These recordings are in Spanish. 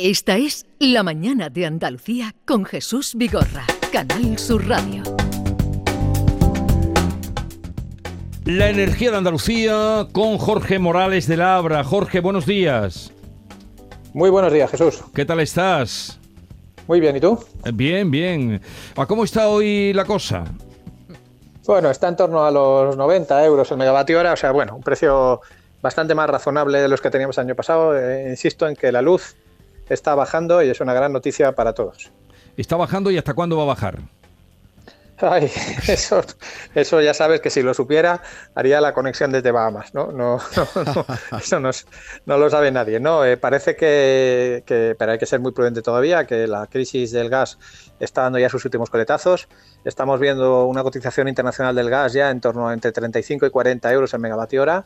Esta es La Mañana de Andalucía con Jesús Vigorra, Canal Sur Radio. La energía de Andalucía con Jorge Morales de Labra. Jorge, buenos días. Muy buenos días, Jesús. ¿Qué tal estás? Muy bien, ¿y tú? Bien, bien. ¿A cómo está hoy la cosa? Bueno, está en torno a los 90 euros el megavatio hora, o sea, bueno, un precio bastante más razonable de los que teníamos el año pasado. Eh, insisto en que la luz está bajando y es una gran noticia para todos. ¿Está bajando y hasta cuándo va a bajar? Ay, eso, eso ya sabes que si lo supiera haría la conexión desde Bahamas, ¿no? no, eso no, lo sabe nadie, ¿no? Eh, parece que, que, pero hay que ser muy prudente todavía, que la crisis del gas está dando ya sus últimos coletazos. Estamos viendo una cotización internacional del gas ya en torno a entre 35 y 40 euros el megavatio hora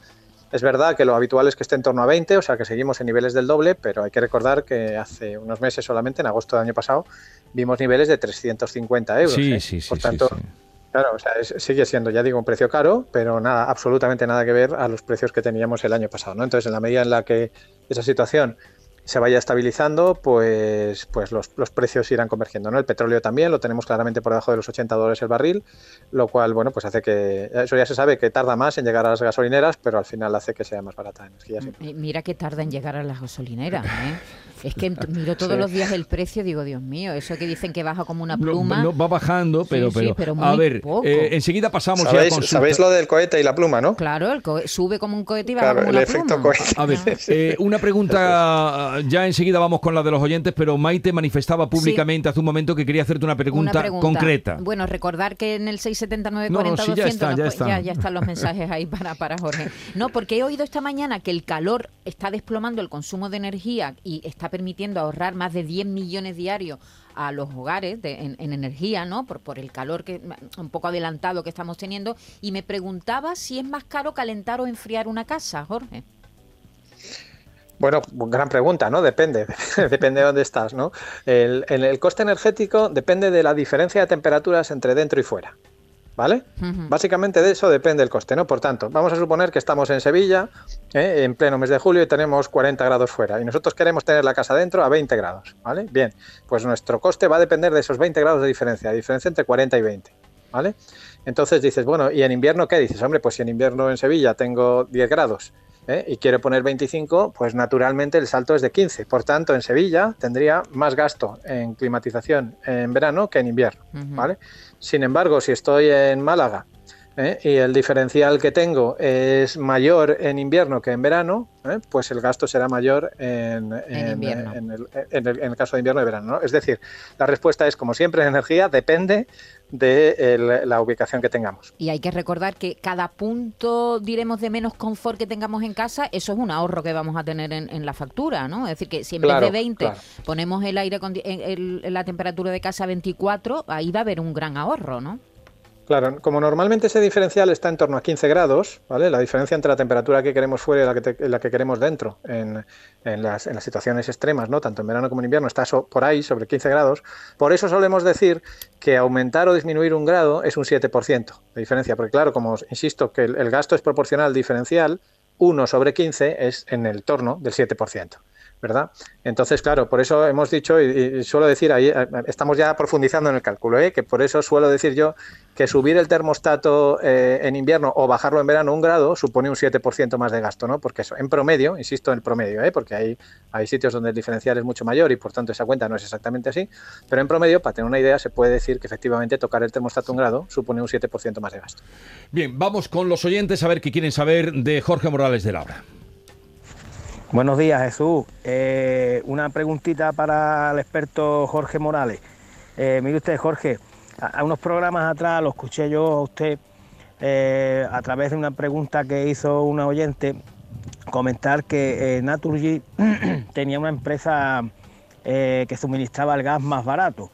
es verdad que lo habitual es que esté en torno a 20, o sea que seguimos en niveles del doble, pero hay que recordar que hace unos meses solamente, en agosto del año pasado, vimos niveles de 350 euros. Sí, ¿eh? sí, sí. Por tanto, claro, o sea, sigue siendo, ya digo, un precio caro, pero nada, absolutamente nada que ver a los precios que teníamos el año pasado. ¿no? Entonces, en la medida en la que esa situación se vaya estabilizando, pues, pues los, precios irán convergiendo. ¿no? El petróleo también lo tenemos claramente por debajo de los 80 dólares el barril, lo cual, bueno, pues hace que, eso ya se sabe que tarda más en llegar a las gasolineras, pero al final hace que sea más barata la energía. Mira que tarda en llegar a las gasolineras, ¿eh? Es que miro todos los días el precio, digo, Dios mío, eso que dicen que baja como una pluma. No, va bajando, pero, pero, a ver, eh, enseguida pasamos ¿Sabéis, ya Sabéis lo del cohete y la pluma, ¿no? Claro, el sube como un cohete y baja como una pluma. A ver, eh, una pregunta, ya enseguida vamos con la de los oyentes, pero Maite manifestaba públicamente hace un momento que quería hacerte una pregunta, concreta. Bueno, recordar que en el 679 40 ya, ya, ya, están los mensajes ahí para, para Jorge. No, porque he oído esta mañana que el calor está desplomando el consumo de energía y está permitiendo ahorrar más de 10 millones diarios a los hogares en, energía, ¿no? Por, por el calor que un poco adelantado que estamos teniendo. Y me preguntaba si es más caro calentar o enfriar una casa, Jorge. Bueno, gran pregunta, ¿no? Depende, depende de dónde estás, ¿no? El, el, coste energético depende de la diferencia de temperaturas entre dentro y fuera. ¿Vale? Básicamente de eso depende el coste, ¿no? Por tanto, vamos a suponer que estamos en Sevilla ¿eh? en pleno mes de julio y tenemos 40 grados fuera y nosotros queremos tener la casa dentro a 20 grados, ¿vale? Bien, pues nuestro coste va a depender de esos 20 grados de diferencia, de diferencia entre 40 y 20, ¿vale? Entonces dices, bueno, ¿y en invierno qué? Dices, hombre, pues si en invierno en Sevilla tengo 10 grados ¿eh? y quiero poner 25, pues naturalmente el salto es de 15. Por tanto, en Sevilla tendría más gasto en climatización en verano que en invierno, ¿vale? Sin embargo, si estoy en Málaga ¿eh? y el diferencial que tengo es mayor en invierno que en verano, ¿eh? pues el gasto será mayor en, el, caso de invierno y verano. Es decir, la respuesta es, como siempre en energía, depende de la ubicación que tengamos. Y hay que recordar que cada punto, diremos, de menos confort que tengamos en casa, eso es un ahorro que vamos a tener en, la factura, ¿no? Es decir, que si en vez de 20 ponemos el aire con la temperatura de casa a 24, ahí va a haber un gran ahorro, ¿no? Claro, como normalmente ese diferencial está en torno a 15 grados, ¿vale? La diferencia entre la temperatura que queremos fuera y la que, la que queremos dentro en, las, situaciones extremas, ¿no? Tanto en verano como en invierno, está por ahí, sobre 15 grados. Por eso solemos decir que aumentar o disminuir un grado es un 7% de diferencia, porque claro, como insisto, que el, el gasto es proporcional al diferencial, 1 sobre 15 es en el torno del 7%. ¿Verdad? Entonces, claro, por eso hemos dicho, y, suelo decir ahí, eh, estamos ya profundizando en el cálculo, ¿eh? que por eso suelo decir yo que subir el termostato eh, en invierno o bajarlo en verano un grado supone un 7% más de gasto, ¿no? Porque eso, en promedio, insisto en el promedio, ¿eh? porque hay, hay sitios donde el diferencial es mucho mayor y por tanto esa cuenta no es exactamente así, pero en promedio, para tener una idea, se puede decir que efectivamente tocar el termostato un grado supone un 7% más de gasto. Bien, vamos con los oyentes a ver qué quieren saber de Jorge Morales de Laura. Buenos días, Jesús. Eh, una preguntita para el experto Jorge Morales. Eh, mire usted, Jorge, a, unos programas atrás lo escuché yo a usted eh, a través de una pregunta que hizo una oyente comentar que Naturgy tenía una empresa que suministraba el gas más barato.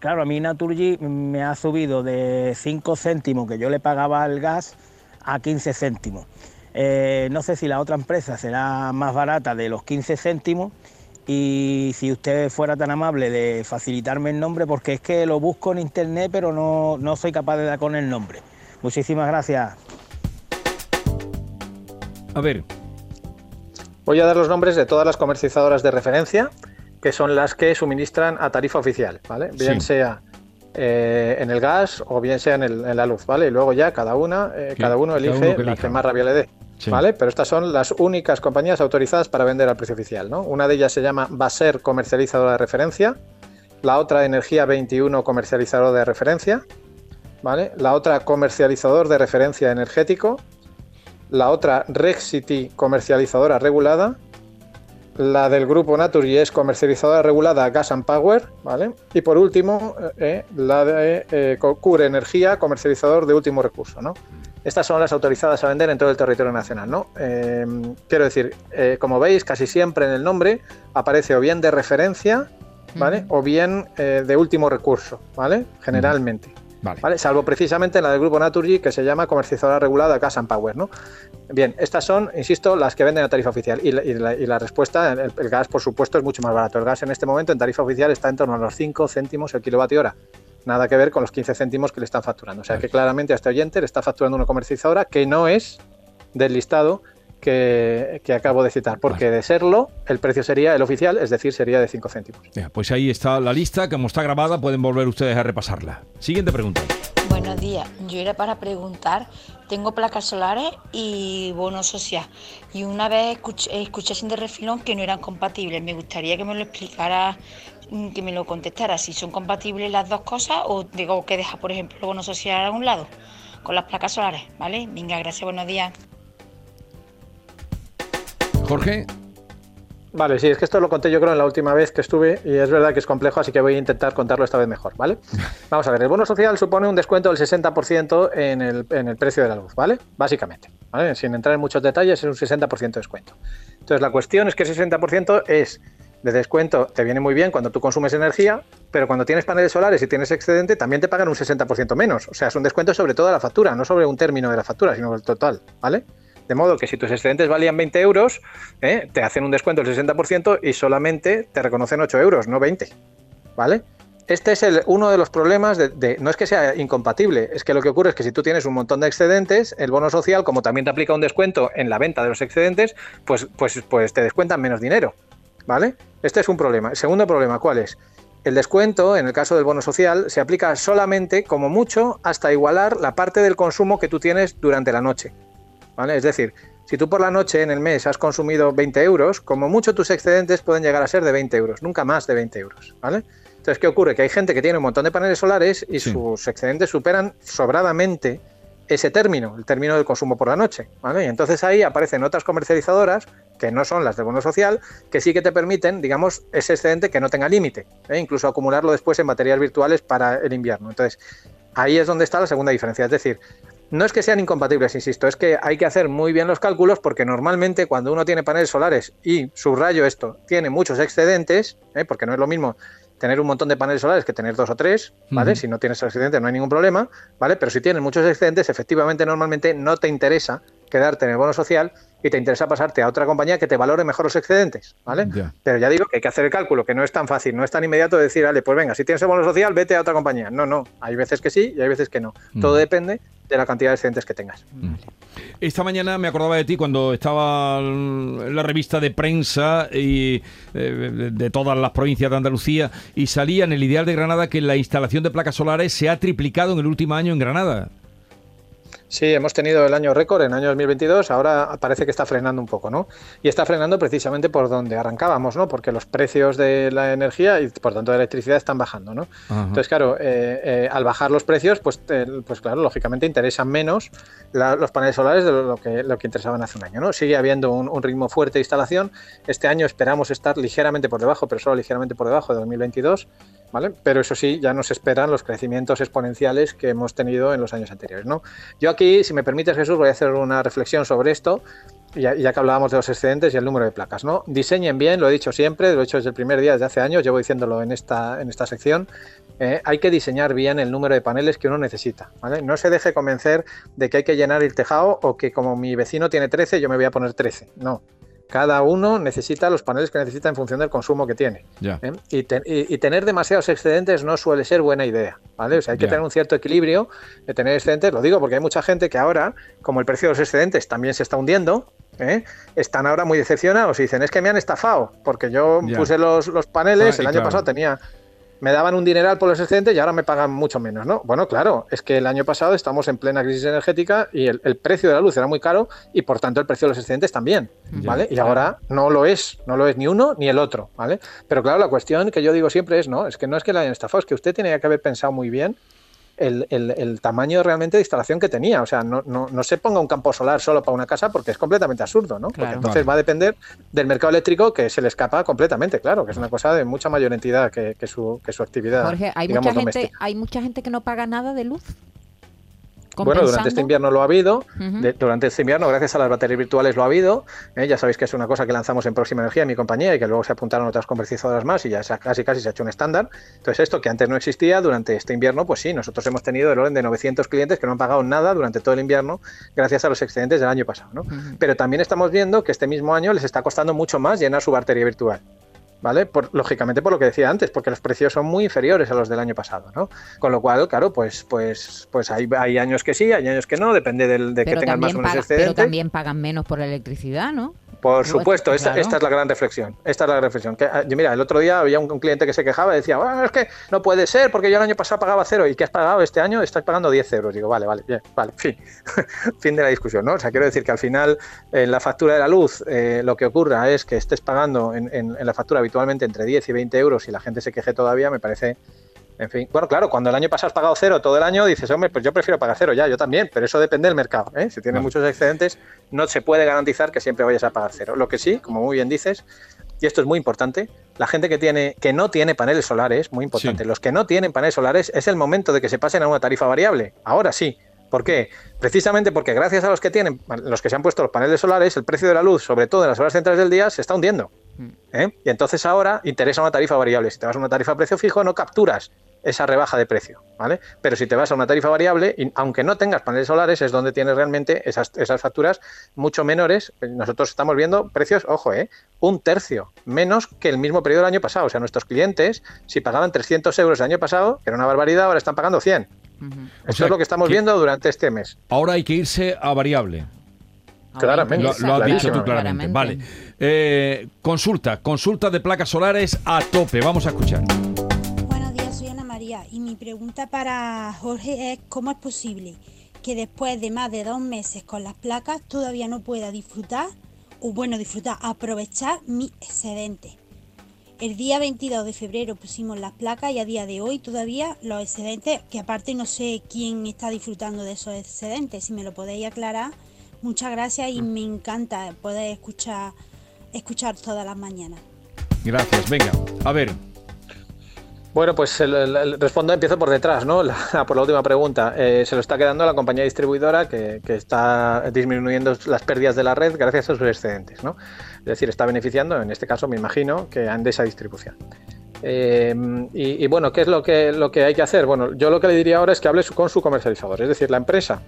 claro, a mí Naturgy me ha subido de 5 céntimos que yo le pagaba el gas a 15 céntimos. Eh, no sé si la otra empresa será más barata de los 15 céntimos y si usted fuera tan amable de facilitarme el nombre, porque es que lo busco en internet, pero no, no soy capaz de dar con el nombre. Muchísimas gracias. A ver, Voy a dar los nombres de todas las comercializadoras de referencia, que son las que suministran a tarifa oficial, ¿vale? Bien sea eh, en el gas o bien sea en, la luz, ¿vale? Y luego ya cada una, eh, cada uno elige la que más rabia le dé. ¿Vale? Pero estas son las únicas compañías autorizadas para vender al precio oficial. ¿no? Una de ellas se llama Baser Comercializadora de Referencia, la otra Energía 21 Comercializador de Referencia, ¿vale? la otra Comercializador de Referencia Energético, la otra Rexity Comercializadora Regulada, la del grupo Naturgy es comercializadora regulada Gas and Power, ¿vale? Y por último, eh, la de eh, Cure Energía, comercializador de último recurso, ¿no? Estas son las autorizadas a vender en todo el territorio nacional, ¿no? Em, quiero decir, eh, como veis, casi siempre en el nombre aparece o bien de referencia, ¿vale? O bien de último recurso, ¿vale? Generalmente. Vale. Salvo precisamente la del grupo Naturgy que se llama comercializadora regulada Gas and Power, ¿no? Bien, estas son, insisto, las que venden a tarifa oficial. Y la, respuesta, el, gas, por supuesto, es mucho más barato. El gas en este momento en tarifa oficial está en torno a los 5 céntimos el kilovatio hora. Nada que ver con los 15 céntimos que le están facturando. O sea que claramente a este oyente le está facturando una comercializadora que no es del listado que, acabo de citar, porque de serlo, el precio sería el oficial, es decir, sería de 5 céntimos. pues ahí está la lista, como está grabada, pueden volver ustedes a repasarla. Siguiente pregunta. Buenos días, yo era para preguntar, tengo placas solares y bono social, y una vez escuché, escuché sin de refilón que no eran compatibles, me gustaría que me lo explicara que me lo contestara si son compatibles las dos cosas o digo que deja, por ejemplo, el bono social a un lado con las placas solares, ¿vale? Venga, gracias, buenos días. Jorge. Vale, sí, es que esto lo conté yo creo en la última vez que estuve y es verdad que es complejo, así que voy a intentar contarlo esta vez mejor, ¿vale? Vamos a ver, el bono social supone un descuento del 60% en el, en el precio de la luz, ¿vale? Básicamente, ¿vale? Sin entrar en muchos detalles, es un 60% de descuento. Entonces, la cuestión es que ese 60% es de descuento, te viene muy bien cuando tú consumes energía, pero cuando tienes paneles solares y tienes excedente, también te pagan un 60% menos. O sea, es un descuento sobre toda la factura, no sobre un término de la factura, sino el total, ¿vale? De modo que si tus excedentes valían 20 euros, ¿eh? te hacen un descuento del 60% y solamente te reconocen 8 euros, no 20. ¿Vale? Este es el, uno de los problemas de, no es que sea incompatible, es que lo que ocurre es que si tú tienes un montón de excedentes, el bono social, como también te aplica un descuento en la venta de los excedentes, pues, pues, pues te descuentan menos dinero. ¿Vale? Este es un problema. El segundo problema, ¿cuál es? El descuento, en el caso del bono social, se aplica solamente, como mucho, hasta igualar la parte del consumo que tú tienes durante la noche. Es decir, si tú por la noche en el mes has consumido 20 euros, como mucho tus excedentes pueden llegar a ser de 20 euros, nunca más de 20 euros, ¿vale? Entonces, ¿qué ocurre? Que hay gente que tiene un montón de paneles solares y sus excedentes superan sobradamente ese término, el término del consumo por la noche, ¿vale? Y entonces ahí aparecen otras comercializadoras que no son las de bono social, que sí que te permiten, digamos, ese excedente que no tenga límite, ¿eh? incluso acumularlo después en baterías virtuales para el invierno. Entonces, ahí es donde está la segunda diferencia. Es decir, no es que sean incompatibles, insisto, es que hay que hacer muy bien los cálculos porque normalmente cuando uno tiene paneles solares y subrayo esto, tiene muchos excedentes, ¿eh? porque no es lo mismo tener un montón de paneles solares que tener dos o tres, ¿vale? Si no tienes excedentes no hay ningún problema, ¿vale? Pero si tienes muchos excedentes, efectivamente normalmente no te interesa quedarte en el bono social y te interesa pasarte a otra compañía que te valore mejor los excedentes, ¿vale? Pero ya digo que hay que hacer el cálculo, que no es tan fácil, no es tan inmediato decir, vale, pues venga, si tienes el bono social, vete a otra compañía. No, no, hay veces que sí y hay veces que no. Todo depende de la cantidad de excedentes que tengas. Esta mañana me acordaba de ti cuando estaba en la revista de prensa y, eh, de todas las provincias de Andalucía y salía en el Ideal de Granada que la instalación de placas solares se ha triplicado en el último año en Granada. Sí, hemos tenido el año récord en el año 2022, ahora parece que está frenando un poco, ¿no? Y está frenando precisamente por donde arrancábamos, ¿no? Porque los precios de la energía y por tanto de la electricidad están bajando, ¿no? Entonces, claro, eh, eh, al bajar los precios, pues, pues claro, lógicamente interesan menos los paneles solares de lo que, lo que interesaban hace un año, ¿no? Sigue habiendo un, un, ritmo fuerte de instalación. Este año esperamos estar ligeramente por debajo, pero solo ligeramente por debajo de 2022. ¿Vale? Pero eso sí, ya nos esperan los crecimientos exponenciales que hemos tenido en los años anteriores, ¿no? Yo aquí, si me permites, Jesús, voy a hacer una reflexión sobre esto, ya, ya, que hablábamos de los excedentes y el número de placas, ¿no? Diseñen bien, lo he dicho siempre, lo he hecho desde el primer día, desde hace años, llevo diciéndolo en esta, en esta sección, eh, hay que diseñar bien el número de paneles que uno necesita, ¿vale? No se deje convencer de que hay que llenar el tejado o que como mi vecino tiene 13, yo me voy a poner 13, no Cada uno necesita los paneles que necesita en función del consumo que tiene. ¿eh? Y, tener demasiados excedentes no suele ser buena idea. ¿vale? O sea, hay que tener un cierto equilibrio de tener excedentes. Lo digo porque hay mucha gente que ahora, como el precio de los excedentes también se está hundiendo, ¿eh? están ahora muy decepcionados y dicen, es que me han estafado, porque yo puse los, paneles, ah, el año pasado tenía me daban un dineral por los excedentes y ahora me pagan mucho menos, ¿no? Bueno, claro, es que el año pasado estamos en plena crisis energética y el, precio de la luz era muy caro y por tanto el precio de los excedentes también, ¿vale? y ahora no lo es, no lo es ni uno ni el otro, ¿vale? Pero claro, la cuestión que yo digo siempre es, no, es que no es que la hayan estafado, es que usted tenía que haber pensado muy bien el, tamaño realmente de instalación que tenía. O sea, no, no, se ponga un campo solar solo para una casa porque es completamente absurdo, ¿no? Porque entonces va a depender del mercado eléctrico que se le escapa completamente, claro, que es una cosa de mucha mayor entidad que, su, que su actividad. Jorge, ¿hay, mucha gente, ¿hay mucha gente que no paga nada de luz? Bueno, durante este invierno lo ha habido, durante este invierno, gracias a las baterías virtuales lo ha habido. ¿eh? ya sabéis que es una cosa que lanzamos en Próxima Energía, en mi compañía, y que luego se apuntaron otras comercializadoras más y ya casi casi se ha hecho un estándar. Entonces, esto que antes no existía, durante este invierno, pues sí, nosotros hemos tenido el orden de 900 clientes que no han pagado nada durante todo el invierno gracias a los excedentes del año pasado. ¿no? Pero también estamos viendo que este mismo año les está costando mucho más llenar su batería virtual. ¿Vale? Por, lógicamente por lo que decía antes, porque los precios son muy inferiores a los del año pasado, ¿no? Con lo cual, claro, pues, pues, pues hay, hay años que sí, hay años que no, depende del, de que tengan más o menos excedente. Pero también pagan menos por la electricidad, ¿no? Por supuesto, esta, es la gran reflexión. Esta es la reflexión. Que, ah, mira, el otro día había un, cliente que se quejaba y decía, bueno, es que no puede ser porque yo el año pasado pagaba cero y que has pagado este año estás pagando 10 euros. Digo, vale, vale, bien, vale, fin. fin de la discusión, ¿no? O sea, quiero decir que al final en la factura de la luz eh, lo que ocurra es que estés pagando en, en la factura habitualmente entre 10 y 20 euros y la gente se queje todavía, me parece en fin, bueno, claro, cuando el año pasado has pagado cero todo el año, dices, hombre, pues yo prefiero pagar cero ya, yo también, pero eso depende del mercado. ¿eh? Si tienes muchos excedentes, no se puede garantizar que siempre vayas a pagar cero. Lo que sí, como muy bien dices, y esto es muy importante, la gente que tiene que no tiene paneles solares, muy importante, los que no tienen paneles solares es el momento de que se pasen a una tarifa variable. Ahora sí. ¿Por qué? Precisamente porque gracias a los que tienen, los que se han puesto los paneles solares, el precio de la luz, sobre todo en las horas centrales del día, se está hundiendo. ¿Eh? Y entonces ahora interesa una tarifa variable. Si te vas a una tarifa a precio fijo, no capturas esa rebaja de precio, ¿vale? Pero si te vas a una tarifa variable, aunque no tengas paneles solares, es donde tienes realmente esas, esas facturas mucho menores. Nosotros estamos viendo precios, ojo, ¿eh? un tercio menos que el mismo periodo del año pasado. O sea, nuestros clientes, si pagaban 300 euros el año pasado, que era una barbaridad, ahora están pagando 100. Eso es lo que estamos viendo durante este mes. Ahora hay que irse a variable. Claramente. Lo, has dicho tú claramente. Vale. Eh, consulta, consulta de placas solares a tope. Vamos a escuchar y mi pregunta para Jorge es cómo es posible que después de más de dos meses con las placas todavía no pueda disfrutar, o bueno, disfrutar, aprovechar mi excedente. El día 22 de febrero pusimos las placas y a día de hoy todavía los excedentes, que aparte no sé quién está disfrutando de esos excedentes, si me lo podéis aclarar, muchas gracias y me encanta poder escuchar, escuchar todas las mañanas. Gracias, venga, a ver, bueno, pues el, respondo, empiezo por detrás, ¿no? por la última pregunta. Eh, se lo está quedando la compañía distribuidora que, está disminuyendo las pérdidas de la red gracias a sus excedentes, ¿no? Es decir, está beneficiando, en este caso me imagino, que de esa distribución. Eh, y, bueno, ¿qué es lo que, lo que hay que hacer? Bueno, yo lo que le diría ahora es que hable con su comercializador, es decir, la empresa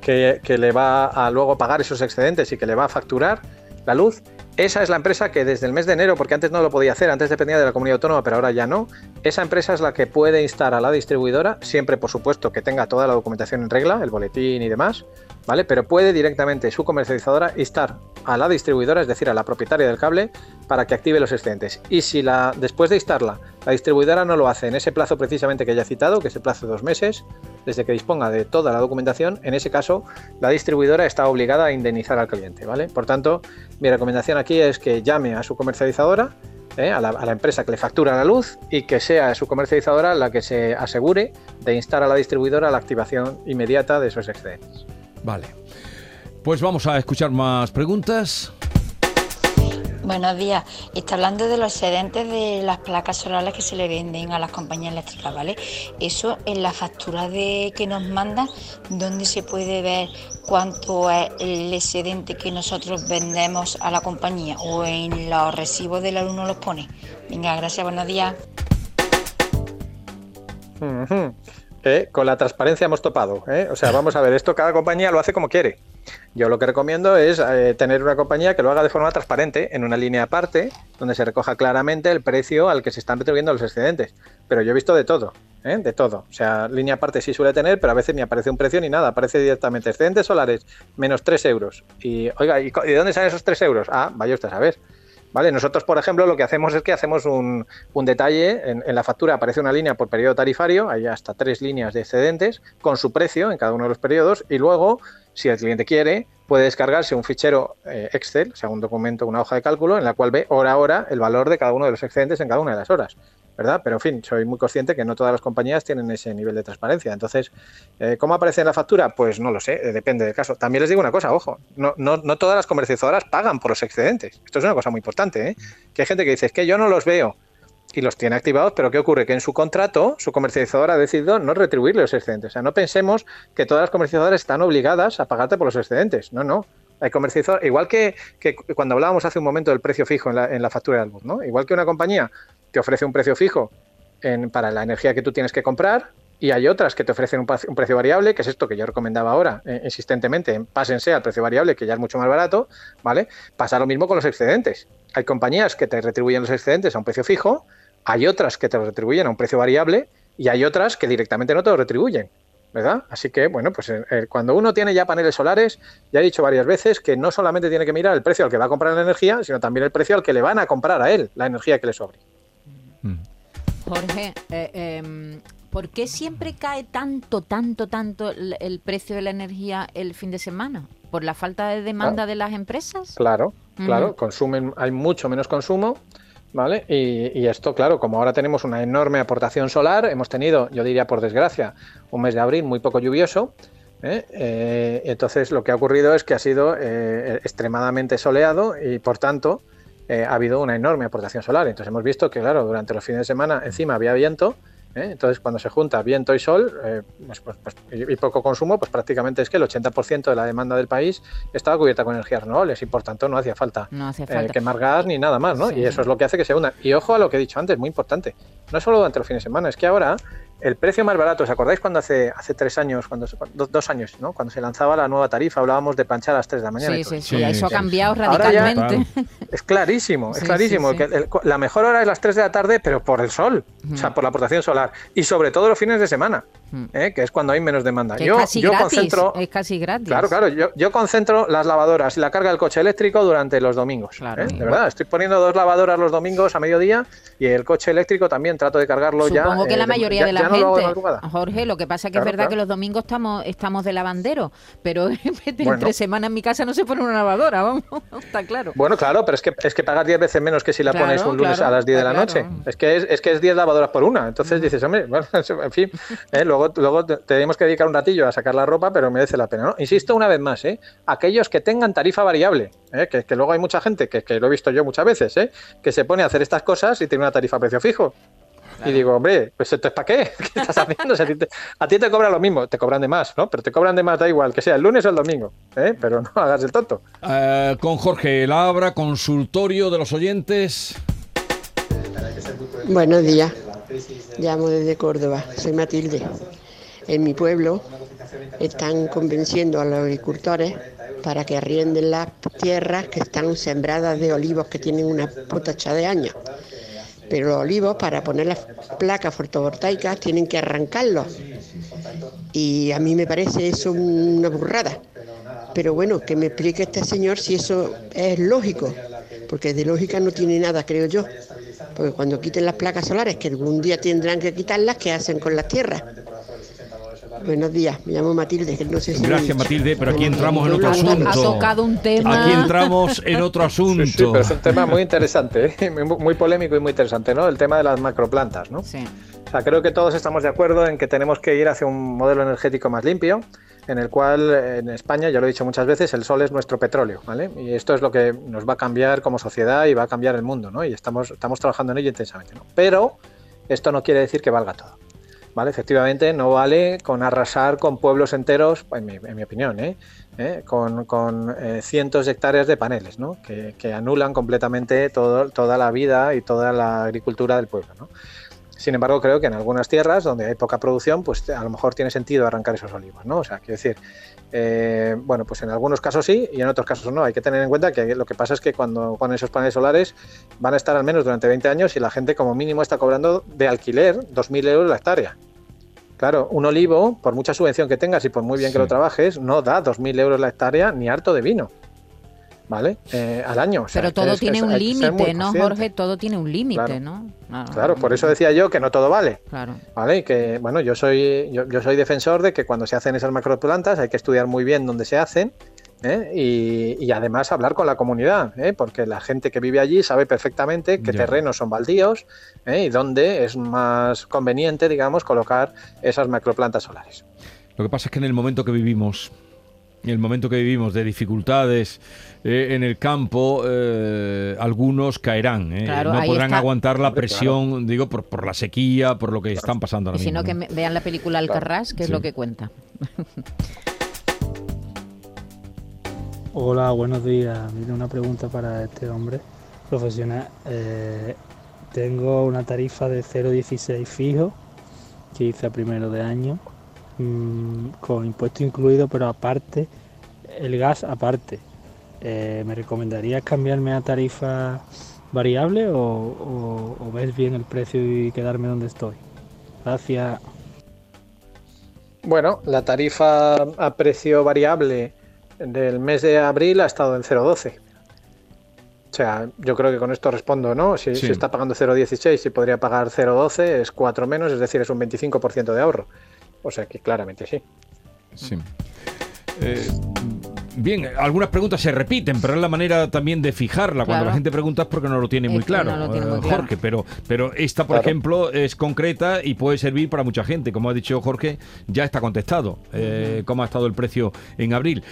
que, le va a luego pagar esos excedentes y que le va a facturar la luz esa es la empresa que desde el mes de enero, porque antes no lo podía hacer, antes dependía de la comunidad autónoma, pero ahora ya no, esa empresa es la que puede instar a la distribuidora, siempre por supuesto que tenga toda la documentación en regla, el boletín y demás, ¿vale? Pero puede directamente su comercializadora instar a la distribuidora, es decir, a la propietaria del cable, para que active los excedentes. Y si la, después de instarla, la distribuidora no lo hace en ese plazo precisamente que ya he citado, que es el plazo de dos meses, desde que disponga de toda la documentación, en ese caso la distribuidora está obligada a indemnizar al cliente, ¿vale? Por tanto, mi recomendación aquí es que llame a su comercializadora, ¿eh? a, la, a, la, empresa que le factura la luz y que sea su comercializadora la que se asegure de instar a la distribuidora la activación inmediata de esos excedentes. Vale. Pues vamos a escuchar más preguntas. Buenos días. Está hablando de los excedentes de las placas solares que se le venden a las compañías eléctricas, ¿vale? Eso en la factura de que nos mandan, ¿dónde se puede ver cuánto es el excedente que nosotros vendemos a la compañía? ¿O en los recibos del alumno los pone? Venga, gracias, buenos días. Eh, con la transparencia hemos topado. ¿eh? O sea, vamos a ver, esto cada compañía lo hace como quiere. Yo lo que recomiendo es eh, tener una compañía que lo haga de forma transparente, en una línea aparte, donde se recoja claramente el precio al que se están retribuyendo los excedentes. Pero yo he visto de todo, ¿eh? de todo. O sea, línea aparte sí suele tener, pero a veces ni aparece un precio ni nada, aparece directamente excedentes solares menos 3 euros. Y, oiga, ¿y de dónde salen esos 3 euros? Ah, vaya usted a ver. ¿Vale? Nosotros, por ejemplo, lo que hacemos es que hacemos un, detalle, en, la factura aparece una línea por periodo tarifario, hay hasta tres líneas de excedentes, con su precio en cada uno de los periodos, y luego, si el cliente quiere, puede descargarse un fichero eh, Excel, o sea, un documento, una hoja de cálculo, en la cual ve hora a hora el valor de cada uno de los excedentes en cada una de las horas. ¿verdad? Pero en fin, soy muy consciente que no todas las compañías tienen ese nivel de transparencia. Entonces, eh, ¿cómo aparece en la factura? Pues no lo sé, eh, depende del caso. También les digo una cosa, ojo, no, no, no todas las comercializadoras pagan por los excedentes. Esto es una cosa muy importante, ¿eh? Que hay gente que dice, es que yo no los veo y los tiene activados, pero ¿qué ocurre? Que en su contrato, su comercializadora ha decidido no retribuirle los excedentes. O sea, no pensemos que todas las comercializadoras están obligadas a pagarte por los excedentes. No, no. Hay comercializadores, igual que, que, cuando hablábamos hace un momento del precio fijo en la, en la factura de luz, ¿no? Igual que una compañía te ofrece un precio fijo para la energía que tú tienes que comprar y hay otras que te ofrecen un, precio variable, que es esto que yo recomendaba ahora eh, insistentemente, pásense al precio variable, que ya es mucho más barato, ¿vale? Pasa lo mismo con los excedentes. Hay compañías que te retribuyen los excedentes a un precio fijo, hay otras que te lo retribuyen a un precio variable y hay otras que directamente no te lo retribuyen. ¿verdad? Así que, bueno, pues eh, eh, cuando uno tiene ya paneles solares, ya he dicho varias veces que no solamente tiene que mirar el precio al que va a comprar la energía, sino también el precio al que le van a comprar a él la energía que le sobre. Mm. Jorge, eh, em, ¿por qué siempre cae tanto, tanto, tanto el, precio de la energía el fin de semana? ¿Por la falta de demanda de las empresas? Claro, claro, consumen, hay mucho menos consumo. ¿Vale? Y, esto, claro, como ahora tenemos una enorme aportación solar, hemos tenido, yo diría por desgracia, un mes de abril muy poco lluvioso. ¿eh? Eh, entonces, lo que ha ocurrido es que ha sido extremadamente soleado y, por tanto, eh, ha habido una enorme aportación solar. Entonces hemos visto que, claro, durante los fines de semana encima había viento, ¿eh? entonces cuando se junta viento y sol eh, pues, pues, pues, y, poco consumo, pues prácticamente es que el 80% de la demanda del país estaba cubierta con energías renovables y por tanto no hacía falta, quemar gas ni nada más, ¿no? Y eso es lo que hace que se hunda. Y ojo a lo que he dicho antes, muy importante, no solo durante los fines de semana, es que ahora el precio más barato, ¿os acordáis cuando hace, hace tres años, cuando dos, años, ¿no? cuando se lanzaba la nueva tarifa, hablábamos de planchar a las 3 de la mañana? Sí, sí, sí, eso ha cambiado radicalmente. es clarísimo, es clarísimo. que la mejor hora es las 3 de la tarde, pero por el sol, o sea, por la aportación solar. Y sobre todo los fines de semana. ¿eh? que es cuando hay menos demanda. yo, es casi yo gratis, concentro. Es casi gratis. Claro, claro. Yo, yo, concentro las lavadoras y la carga del coche eléctrico durante los domingos. Claro, ¿eh? De verdad, estoy poniendo dos lavadoras los domingos a mediodía y el coche eléctrico también trato de cargarlo ya. Supongo que la eh, mayoría de la Jorge, lo que pasa es que es verdad que los domingos estamos, estamos de lavandero, pero entre semanas en mi casa no se pone una lavadora, vamos, está claro. Bueno, claro, pero es que es que pagas 10 veces menos que si la pones un lunes a las 10 de la noche. Es que es, es que es 10 lavadoras por una. Entonces dices, hombre, bueno, en fin, luego luego, tenemos que dedicar un ratillo a sacar la ropa, pero merece la pena. ¿no? Insisto una vez más, ¿eh? aquellos que tengan tarifa variable, ¿eh? que, luego hay mucha gente, que, lo he visto yo muchas veces, ¿eh? que se pone a hacer estas cosas y tiene una tarifa a precio fijo. Y digo, hombre, pues esto es para qué? ¿Qué estás haciendo? a, ti te, cobran lo mismo, te cobran de más, ¿no? Pero te cobran de más, da igual, que sea el lunes o el domingo, ¿eh? pero no hagas el tonto. con Jorge Labra, consultorio de los oyentes. Buenos días. Llamo desde Córdoba, soy Matilde. En mi pueblo están convenciendo a los agricultores para que arrienden las tierras que están sembradas de olivos que tienen una potacha de años. Pero los olivos, para poner las placas fotovoltaicas, tienen que arrancarlos. Y a mí me parece eso una burrada. Pero bueno, que me explique este señor si eso es lógico, porque de lógica no tiene nada, creo yo. Porque cuando quiten las placas solares, que algún día tendrán que quitarlas, ¿qué hacen con las tierras? Buenos días, me llamo Matilde, no sé si Gracias Matilde, pero aquí entramos en otro asunto. Ha tocado un tema. Aquí entramos en otro asunto. Sí, pero es un tema muy interesante, ¿eh? muy polémico y muy interesante, ¿no? El tema de las macroplantas, ¿no? Sí. O sea, creo que todos estamos de acuerdo en que tenemos que ir hacia un modelo energético más limpio, en el cual en España, ya lo he dicho muchas veces, el sol es nuestro petróleo, ¿vale? Y esto es lo que nos va a cambiar como sociedad y va a cambiar el mundo, ¿no? Y estamos, estamos trabajando en ello intensamente, ¿no? Pero esto no quiere decir que valga todo. ¿Vale? Efectivamente, no vale con arrasar con pueblos enteros, en mi, opinión, ¿eh? ¿Eh? con, eh, cientos de hectáreas de paneles, ¿no? que, anulan completamente todo, toda la vida y toda la agricultura del pueblo. Sin embargo, creo que en algunas tierras donde hay poca producción, pues a lo mejor tiene sentido arrancar esos olivos, ¿no? O sea, quiero decir, Eh, bueno, pues en algunos casos sí y en otros casos no. Hay que tener en cuenta que lo que pasa es que cuando ponen esos paneles solares van a estar al menos durante 20 años y la gente como mínimo está cobrando de alquiler 2.000 euros la hectárea. Claro, un olivo, por mucha subvención que tengas y por muy bien que lo trabajes, no da 2.000 euros la hectárea ni harto de vino. ¿Vale? Eh, al año. Pero todo tiene un límite, ¿no, Jorge? Todo tiene un límite, ¿no? claro, por eso decía yo que no todo vale. Claro. ¿Vale? Y que, bueno, yo soy, yo, soy defensor de que cuando se hacen esas macroplantas hay que estudiar muy bien dónde se hacen. ¿eh? Y, además hablar con la comunidad, ¿eh? porque la gente que vive allí sabe perfectamente qué terrenos son baldíos y dónde es más conveniente, digamos, colocar esas macroplantas solares. Lo que pasa es que en el momento que vivimos, el momento que vivimos de dificultades eh, en el campo, eh, algunos caerán. Eh. no podrán aguantar la presión, digo, por, por, la sequía, por lo que están pasando ahora y mismo. Si no, que vean la película Alcarrás, que es lo que cuenta. Hola, buenos días. Mira, una pregunta para este hombre profesional. tengo una tarifa de 0,16 fijo que hice a primero de año Mm, con impuesto incluido, pero aparte, el gas aparte. Eh, ¿Me recomendarías cambiarme a tarifa variable o, ves bien el precio y quedarme donde estoy? Gracias. Bueno, la tarifa a precio variable del mes de abril ha estado en 0,12. O sea, yo creo que con esto respondo, ¿no? Si, si está pagando 0,16 y podría pagar 0,12, es 4 menos, es decir, es un 25% de ahorro. O sea que claramente sí. Sí. Eh, bien, algunas preguntas se repiten, pero es la manera también de fijarla. Cuando la gente pregunta es porque no lo tiene muy claro, eh, Jorge. Pero, pero esta, por ejemplo, es concreta y puede servir para mucha gente. Como ha dicho Jorge, ya está contestado eh, cómo ha estado el precio en abril.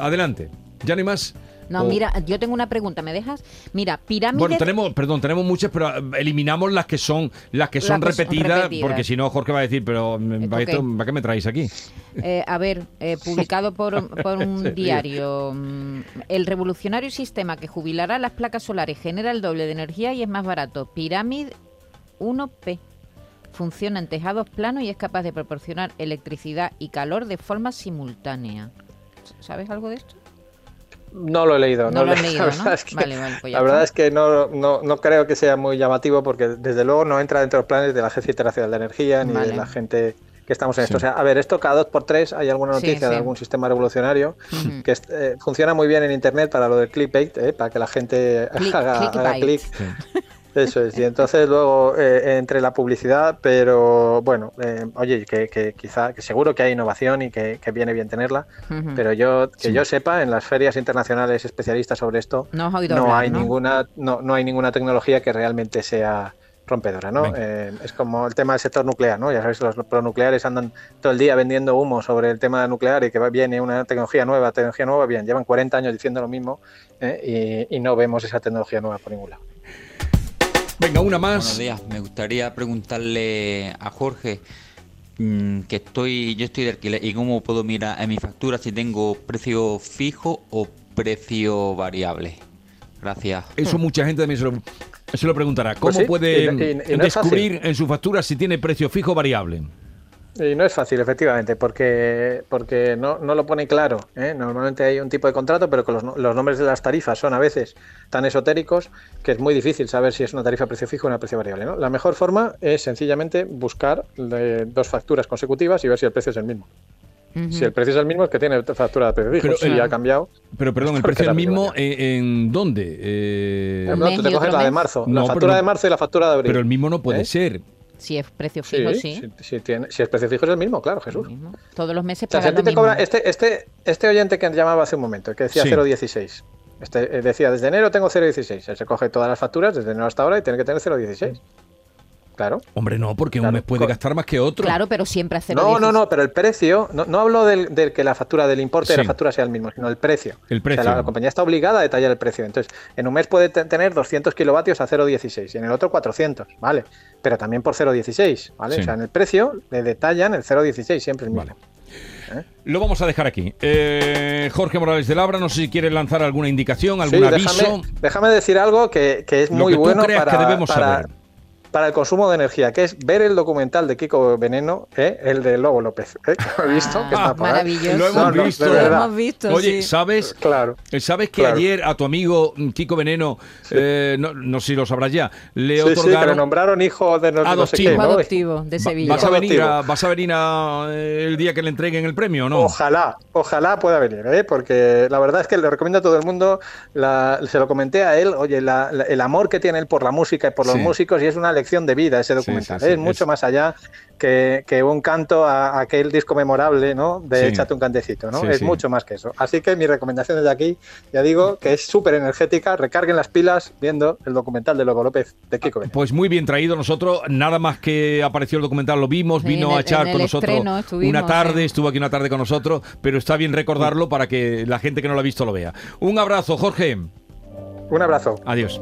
adelante. ¿Ya no hay más? No, mira, yo tengo una pregunta, ¿me dejas? Mira, pirámides... Bueno, tenemos, perdón, tenemos muchas, pero eh, eliminamos las que son las que son, repetidas, porque si no Jorge va a decir, pero mm, ¿para, qué me traéis aquí? Eh, a ver, eh, publicado por, un diario, mm, el revolucionario sistema que jubilará las placas solares genera el doble de energía y es más barato. Pirámide 1P. Funciona en tejados planos y es capaz de proporcionar electricidad y calor de forma simultánea. ¿Sabes algo de esto? No lo he leído. No, lo he leído, ¿no? Pues la verdad es que no, no, creo que sea muy llamativo porque desde luego no entra dentro de los planes de la Agencia Internacional de Energía ni de la gente que estamos en esto. O sea, a ver, esto cada dos por tres hay alguna noticia de algún sistema revolucionario que eh, funciona muy bien en Internet para lo del clickbait, eh, para que la gente haga, clic. Eso es, y entonces luego eh, entre la publicidad, pero bueno, eh, oye, que, quizá, que seguro que hay innovación y que, viene bien tenerla, pero yo que yo sepa, en las ferias internacionales especialistas sobre esto, no, hay ninguna, no, no hay ninguna tecnología que realmente sea rompedora, ¿no? Eh, es como el tema del sector nuclear, ¿no? Ya sabéis, los pronucleares andan todo el día vendiendo humo sobre el tema nuclear y que viene una tecnología nueva, tecnología nueva, bien, llevan 40 años diciendo lo mismo y, y no vemos esa tecnología nueva por ningún lado. Venga, una más. Buenos días. Me gustaría preguntarle a Jorge mm, que estoy, yo estoy de alquiler y cómo puedo mirar en mi factura si tengo precio fijo o precio variable. Gracias. Eso mucha gente también se lo, preguntará. ¿Cómo pues puede descubrir en su factura si tiene precio fijo o variable? Y no es fácil, efectivamente, porque, porque no, no lo pone claro. ¿eh? Normalmente hay un tipo de contrato, pero que los, los, nombres de las tarifas son a veces tan esotéricos que es muy difícil saber si es una tarifa a precio fijo o una precio variable. ¿no? La mejor forma es sencillamente buscar dos facturas consecutivas y ver si el precio es el mismo. Si el precio es el mismo, es que tiene factura de precio fijo. Pero, si ha cambiado. Pero perdón, ¿el precio es el mismo en, dónde? Eh... No, tú te coges la de marzo. la factura de marzo y la factura de abril. Pero el mismo no puede ¿Eh? ser. Si es precio fijo, sí. Si, tiene, si es precio fijo es el mismo, claro, Jesús. Todos los meses este, este, este oyente que llamaba hace un momento, que decía 0,16. Este, eh, decía, desde enero tengo 0,16. Él se coge todas las facturas desde enero hasta ahora y tiene que tener 0,16. Claro. Hombre, no, porque un mes puede gastar más que otro. Claro, pero siempre hace No, no, no, pero el precio, no, no hablo del, que la factura del importe de la factura sea el mismo, sino el precio. El precio. la, compañía está obligada a detallar el precio. Entonces, en un mes puede tener 200 kilovatios a 0,16 y en el otro 400, ¿vale? Pero también por 0,16, ¿vale? O sea, en el precio le detallan el 0,16 siempre el mismo. ¿Eh? Lo vamos a dejar aquí. Eh, Jorge Morales de Labra, no sé si quiere lanzar alguna indicación, algún aviso. Déjame, decir algo que, es muy bueno para, debemos saber para el consumo de energía, que es ver el documental de Kiko Veneno, ¿eh? el de Lobo López. ¿eh? he visto? que está maravilloso. Lo hemos visto. lo hemos visto. Oye, ¿sabes? Claro. ¿Sabes que ayer a tu amigo Kiko Veneno, eh, no, sé si lo sabrás ya, le otorgaron. Sí, le nombraron hijo de no, adoptivo, no adoptivo de Sevilla. ¿Vas a venir, vas a venir el día que le entreguen el premio o no? Ojalá, ojalá pueda venir, ¿eh? porque la verdad es que le recomiendo a todo el mundo, se lo comenté a él, oye, el amor que tiene él por la música y por los músicos y es una lección de vida ese documental. es mucho más allá que, un canto a, aquel disco memorable, ¿no? De Échate un cantecito, ¿no? es mucho más que eso. Así que mi recomendación desde aquí, ya digo, que es súper energética, recarguen las pilas viendo el documental de Lobo López de Kiko. Pues muy bien traído nosotros, nada más que apareció el documental, lo vimos, vino a echar con nosotros una tarde, estuvo aquí una tarde con nosotros, pero está bien recordarlo para que la gente que no lo ha visto lo vea. Un abrazo, Jorge. Un abrazo. Adiós.